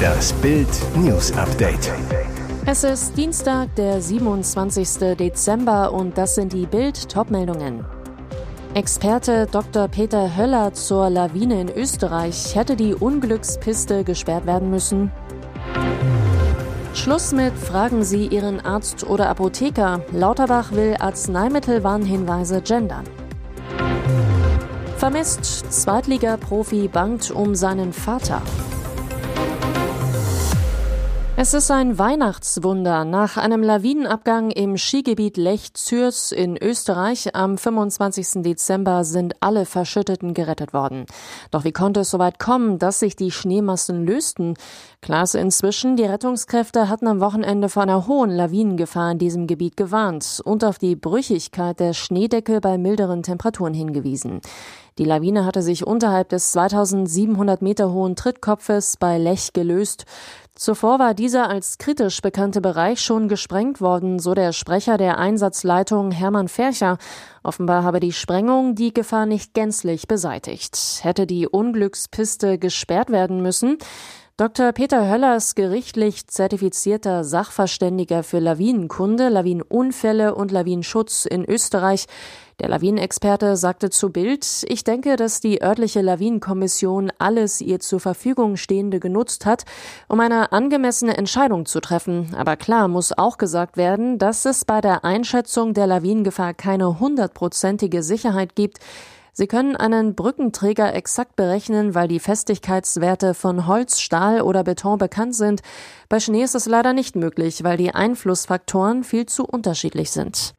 Das Bild News Update. Es ist Dienstag, der 27. Dezember und das sind die Bild Topmeldungen. Experte Dr. Peter Höller zur Lawine in Österreich hätte die Unglückspiste gesperrt werden müssen. Schluss mit Fragen Sie Ihren Arzt oder Apotheker. Lauterbach will Arzneimittelwarnhinweise gendern. Vermisst Zweitliga-Profi bangt um seinen Vater. Es ist ein Weihnachtswunder. Nach einem Lawinenabgang im Skigebiet Lech-Zürs in Österreich am 25. Dezember sind alle Verschütteten gerettet worden. Doch wie konnte es so weit kommen, dass sich die Schneemassen lösten? Klar ist inzwischen, die Rettungskräfte hatten am Wochenende vor einer hohen Lawinengefahr in diesem Gebiet gewarnt und auf die Brüchigkeit der Schneedecke bei milderen Temperaturen hingewiesen. Die Lawine hatte sich unterhalb des 2700 Meter hohen Trittkopfes bei Lech gelöst. Zuvor war dieser als kritisch bekannte Bereich schon gesprengt worden, so der Sprecher der Einsatzleitung Hermann Fercher. Offenbar habe die Sprengung die Gefahr nicht gänzlich beseitigt. Hätte die Unglückspiste gesperrt werden müssen, Dr. Peter Höllers, gerichtlich zertifizierter Sachverständiger für Lawinenkunde, Lawinenunfälle und Lawinenschutz in Österreich, der Lawinenexperte sagte zu Bild, ich denke, dass die örtliche Lawinenkommission alles ihr zur Verfügung Stehende genutzt hat, um eine angemessene Entscheidung zu treffen. Aber klar muss auch gesagt werden, dass es bei der Einschätzung der Lawinengefahr keine hundertprozentige Sicherheit gibt. Sie können einen Brückenträger exakt berechnen, weil die Festigkeitswerte von Holz, Stahl oder Beton bekannt sind. Bei Schnee ist es leider nicht möglich, weil die Einflussfaktoren viel zu unterschiedlich sind.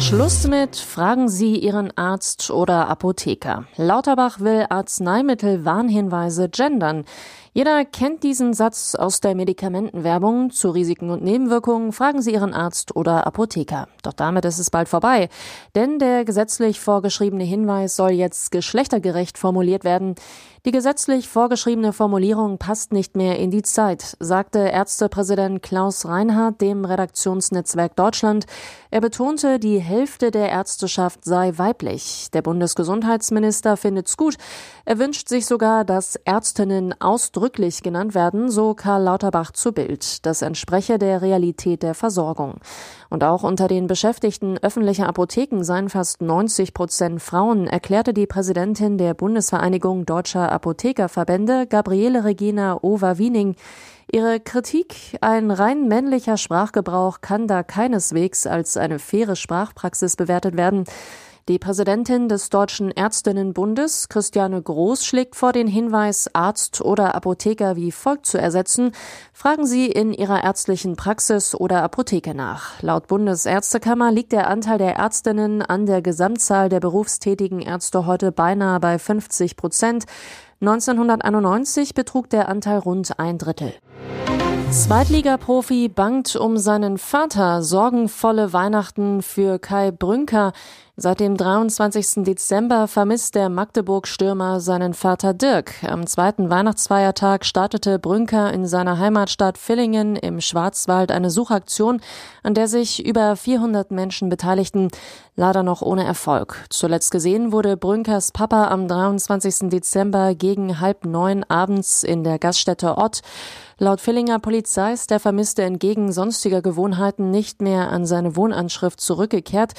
Schluss mit Fragen Sie Ihren Arzt oder Apotheker. Lauterbach will Arzneimittelwarnhinweise gendern. Jeder kennt diesen Satz aus der Medikamentenwerbung. Zu Risiken und Nebenwirkungen fragen Sie Ihren Arzt oder Apotheker. Doch damit ist es bald vorbei. Denn der gesetzlich vorgeschriebene Hinweis soll jetzt geschlechtergerecht formuliert werden. Die gesetzlich vorgeschriebene Formulierung passt nicht mehr in die Zeit, sagte Ärztepräsident Klaus Reinhardt dem Redaktionsnetzwerk Deutschland. Er betonte, die Hälfte der Ärzteschaft sei weiblich. Der Bundesgesundheitsminister findet's gut. Er wünscht sich sogar, dass Ärztinnen ausdrücklich ausdrücklich genannt werden, so Karl Lauterbach zu Bild. Das entspreche der Realität der Versorgung. Und auch unter den Beschäftigten öffentlicher Apotheken seien fast 90 Prozent Frauen, erklärte die Präsidentin der Bundesvereinigung Deutscher Apothekerverbände, Gabriele Regina Over-Wiening. Ihre Kritik, ein rein männlicher Sprachgebrauch kann da keineswegs als eine faire Sprachpraxis bewertet werden. Die Präsidentin des Deutschen Ärztinnenbundes, Christiane Groß, schlägt vor, den Hinweis, Arzt oder Apotheker wie folgt zu ersetzen. Fragen Sie in Ihrer ärztlichen Praxis oder Apotheke nach. Laut Bundesärztekammer liegt der Anteil der Ärztinnen an der Gesamtzahl der berufstätigen Ärzte heute beinahe bei 50 Prozent. 1991 betrug der Anteil rund ein Drittel. Zweitligaprofi bangt um seinen Vater. Sorgenvolle Weihnachten für Kai Brünker. Seit dem 23. Dezember vermisst der Magdeburg-Stürmer seinen Vater Dirk. Am zweiten Weihnachtsfeiertag startete Brünker in seiner Heimatstadt Villingen im Schwarzwald eine Suchaktion, an der sich über 400 Menschen beteiligten, leider noch ohne Erfolg. Zuletzt gesehen wurde Brünkers Papa am 23. Dezember gegen halb neun abends in der Gaststätte Ott. Laut Villinger Polizei ist der Vermisste entgegen sonstiger Gewohnheiten nicht mehr an seine Wohnanschrift zurückgekehrt,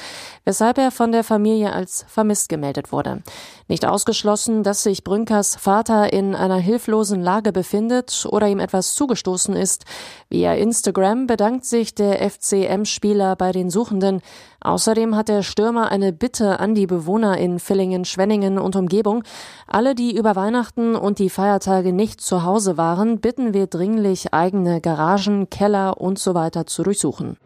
weshalb er von der Familie als vermisst gemeldet wurde. Nicht ausgeschlossen, dass sich Brünkers Vater in einer hilflosen Lage befindet oder ihm etwas zugestoßen ist. Via Instagram bedankt sich der FCM-Spieler bei den Suchenden. Außerdem hat der Stürmer eine Bitte an die Bewohner in Villingen, Schwenningen und Umgebung. Alle, die über Weihnachten und die Feiertage nicht zu Hause waren, bitten wir dringlich, eigene Garagen, Keller und so weiter zu durchsuchen.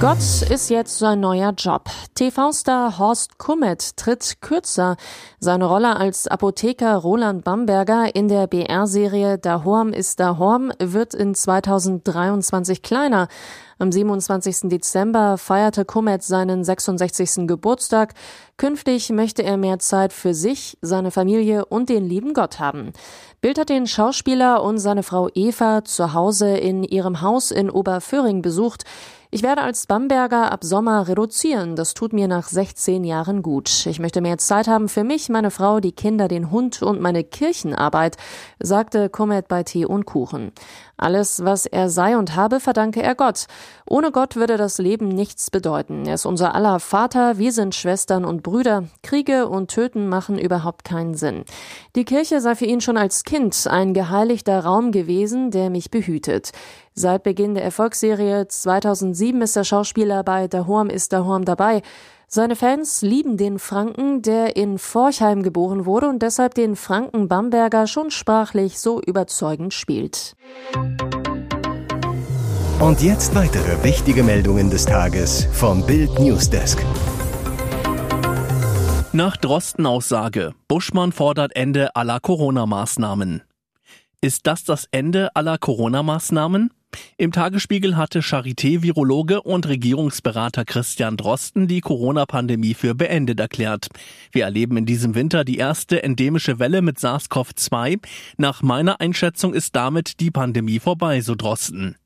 Gott ist jetzt sein neuer Job. TV-Star Horst Kummet tritt kürzer. Seine Rolle als Apotheker Roland Bamberger in der BR-Serie Da Horm ist Da Horm wird in 2023 kleiner. Am 27. Dezember feierte Komet seinen 66. Geburtstag. Künftig möchte er mehr Zeit für sich, seine Familie und den lieben Gott haben. Bild hat den Schauspieler und seine Frau Eva zu Hause in ihrem Haus in Oberföhring besucht. Ich werde als Bamberger ab Sommer reduzieren. Das tut mir nach 16 Jahren gut. Ich möchte mehr Zeit haben für mich, meine Frau, die Kinder, den Hund und meine Kirchenarbeit, sagte Komet bei Tee und Kuchen. Alles, was er sei und habe, verdanke er Gott. Ohne Gott würde das Leben nichts bedeuten. Er ist unser aller Vater, wir sind Schwestern und Brüder. Kriege und Töten machen überhaupt keinen Sinn. Die Kirche sei für ihn schon als Kind ein geheiligter Raum gewesen, der mich behütet. Seit Beginn der Erfolgsserie 2007 ist der Schauspieler bei Dahorm ist Dahorm dabei. Seine Fans lieben den Franken, der in Forchheim geboren wurde und deshalb den Franken Bamberger schon sprachlich so überzeugend spielt. Und jetzt weitere wichtige Meldungen des Tages vom Bild Newsdesk. Nach Drosten-Aussage. Buschmann fordert Ende aller Corona-Maßnahmen. Ist das das Ende aller Corona-Maßnahmen? Im Tagesspiegel hatte Charité-Virologe und Regierungsberater Christian Drosten die Corona-Pandemie für beendet erklärt. Wir erleben in diesem Winter die erste endemische Welle mit SARS-CoV-2. Nach meiner Einschätzung ist damit die Pandemie vorbei, so Drosten.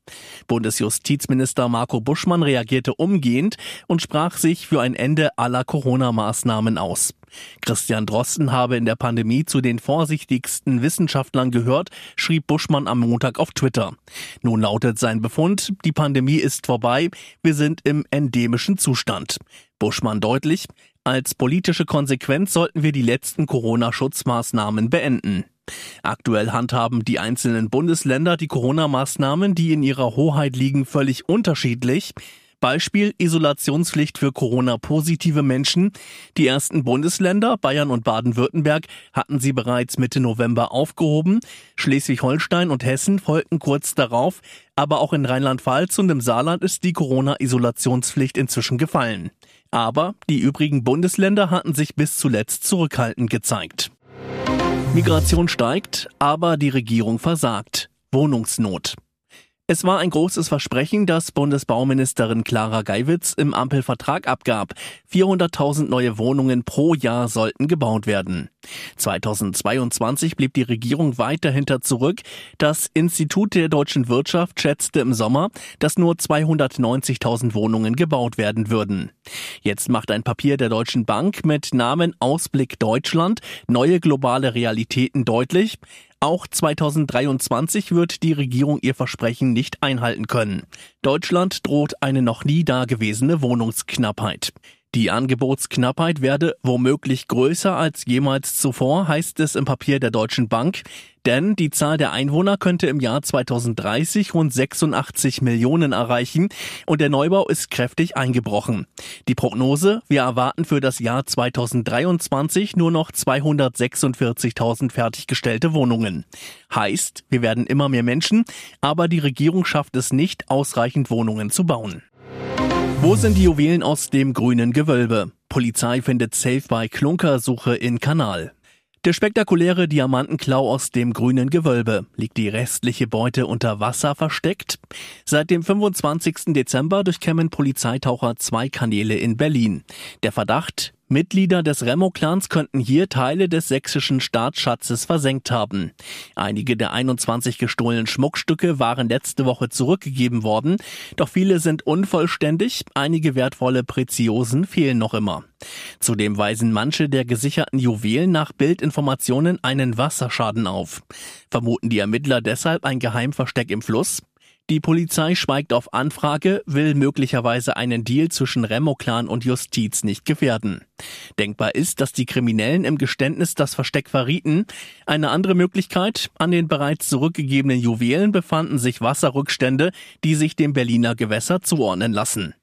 Bundesjustizminister Marco Buschmann reagierte umgehend und sprach sich für ein Ende aller Corona-Maßnahmen aus. Christian Drosten habe in der Pandemie zu den vorsichtigsten Wissenschaftlern gehört, schrieb Buschmann am Montag auf Twitter. Nun lautet sein Befund, die Pandemie ist vorbei, wir sind im endemischen Zustand. Buschmann deutlich, als politische Konsequenz sollten wir die letzten Corona-Schutzmaßnahmen beenden. Aktuell handhaben die einzelnen Bundesländer die Corona-Maßnahmen, die in ihrer Hoheit liegen, völlig unterschiedlich. Beispiel Isolationspflicht für Corona-positive Menschen. Die ersten Bundesländer, Bayern und Baden-Württemberg, hatten sie bereits Mitte November aufgehoben. Schleswig-Holstein und Hessen folgten kurz darauf. Aber auch in Rheinland-Pfalz und im Saarland ist die Corona-Isolationspflicht inzwischen gefallen. Aber die übrigen Bundesländer hatten sich bis zuletzt zurückhaltend gezeigt. Migration steigt, aber die Regierung versagt. Wohnungsnot. Es war ein großes Versprechen, das Bundesbauministerin Clara Geiwitz im Ampelvertrag abgab. 400.000 neue Wohnungen pro Jahr sollten gebaut werden. 2022 blieb die Regierung weiter hinter zurück. Das Institut der deutschen Wirtschaft schätzte im Sommer, dass nur 290.000 Wohnungen gebaut werden würden. Jetzt macht ein Papier der Deutschen Bank mit Namen Ausblick Deutschland neue globale Realitäten deutlich. Auch 2023 wird die Regierung ihr Versprechen nicht einhalten können. Deutschland droht eine noch nie dagewesene Wohnungsknappheit. Die Angebotsknappheit werde womöglich größer als jemals zuvor, heißt es im Papier der Deutschen Bank, denn die Zahl der Einwohner könnte im Jahr 2030 rund 86 Millionen erreichen und der Neubau ist kräftig eingebrochen. Die Prognose, wir erwarten für das Jahr 2023 nur noch 246.000 fertiggestellte Wohnungen. Heißt, wir werden immer mehr Menschen, aber die Regierung schafft es nicht, ausreichend Wohnungen zu bauen. Wo sind die Juwelen aus dem grünen Gewölbe? Polizei findet Safe bei Klunkersuche in Kanal. Der spektakuläre Diamantenklau aus dem grünen Gewölbe. Liegt die restliche Beute unter Wasser versteckt? Seit dem 25. Dezember durchkämmen Polizeitaucher zwei Kanäle in Berlin. Der Verdacht, Mitglieder des Remo-Clans könnten hier Teile des sächsischen Staatsschatzes versenkt haben. Einige der 21 gestohlenen Schmuckstücke waren letzte Woche zurückgegeben worden, doch viele sind unvollständig, einige wertvolle Preziosen fehlen noch immer. Zudem weisen manche der gesicherten Juwelen nach Bildinformationen einen Wasserschaden auf. Vermuten die Ermittler deshalb ein Geheimversteck im Fluss? Die Polizei schweigt auf Anfrage, will möglicherweise einen Deal zwischen Remo-Clan und Justiz nicht gefährden. Denkbar ist, dass die Kriminellen im Geständnis das Versteck verrieten. Eine andere Möglichkeit, an den bereits zurückgegebenen Juwelen befanden sich Wasserrückstände, die sich dem Berliner Gewässer zuordnen lassen.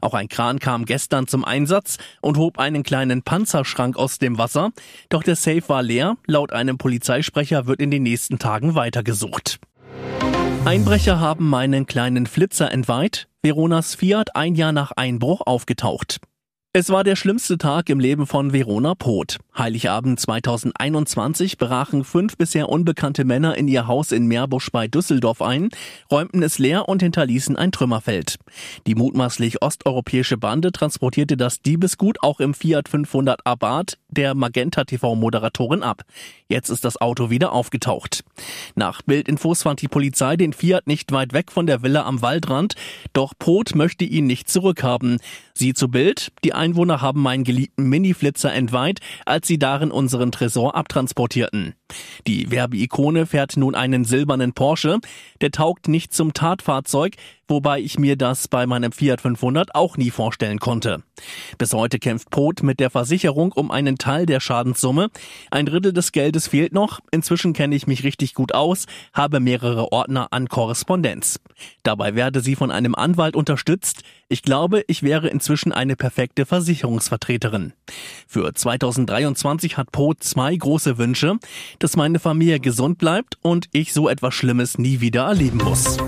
Auch ein Kran kam gestern zum Einsatz und hob einen kleinen Panzerschrank aus dem Wasser, doch der Safe war leer. Laut einem Polizeisprecher wird in den nächsten Tagen weitergesucht. Einbrecher haben meinen kleinen Flitzer entweiht. Veronas Fiat ein Jahr nach Einbruch aufgetaucht. Es war der schlimmste Tag im Leben von Verona Poth. Heiligabend 2021 brachen fünf bisher unbekannte Männer in ihr Haus in Meerbusch bei Düsseldorf ein, räumten es leer und hinterließen ein Trümmerfeld. Die mutmaßlich osteuropäische Bande transportierte das Diebesgut auch im Fiat 500 Abarth der Magenta TV-Moderatorin ab. Jetzt ist das Auto wieder aufgetaucht. Nach Bildinfos fand die Polizei den Fiat nicht weit weg von der Villa am Waldrand, doch Poth möchte ihn nicht zurückhaben. Sie zu Bild, die Einwohner haben meinen geliebten Mini-Flitzer entweiht, als sie darin unseren Tresor abtransportierten. Die Werbeikone fährt nun einen silbernen Porsche. Der taugt nicht zum Tatfahrzeug, wobei ich mir das bei meinem Fiat 500 auch nie vorstellen konnte. Bis heute kämpft Pot mit der Versicherung um einen Teil der Schadenssumme. Ein Drittel des Geldes fehlt noch. Inzwischen kenne ich mich richtig gut aus, habe mehrere Ordner an Korrespondenz. Dabei werde sie von einem Anwalt unterstützt. Ich glaube, ich wäre inzwischen eine perfekte Versicherungsvertreterin. Für 2023 hat Pot zwei große Wünsche, dass meine Familie gesund bleibt und ich so etwas Schlimmes nie wieder erleben muss.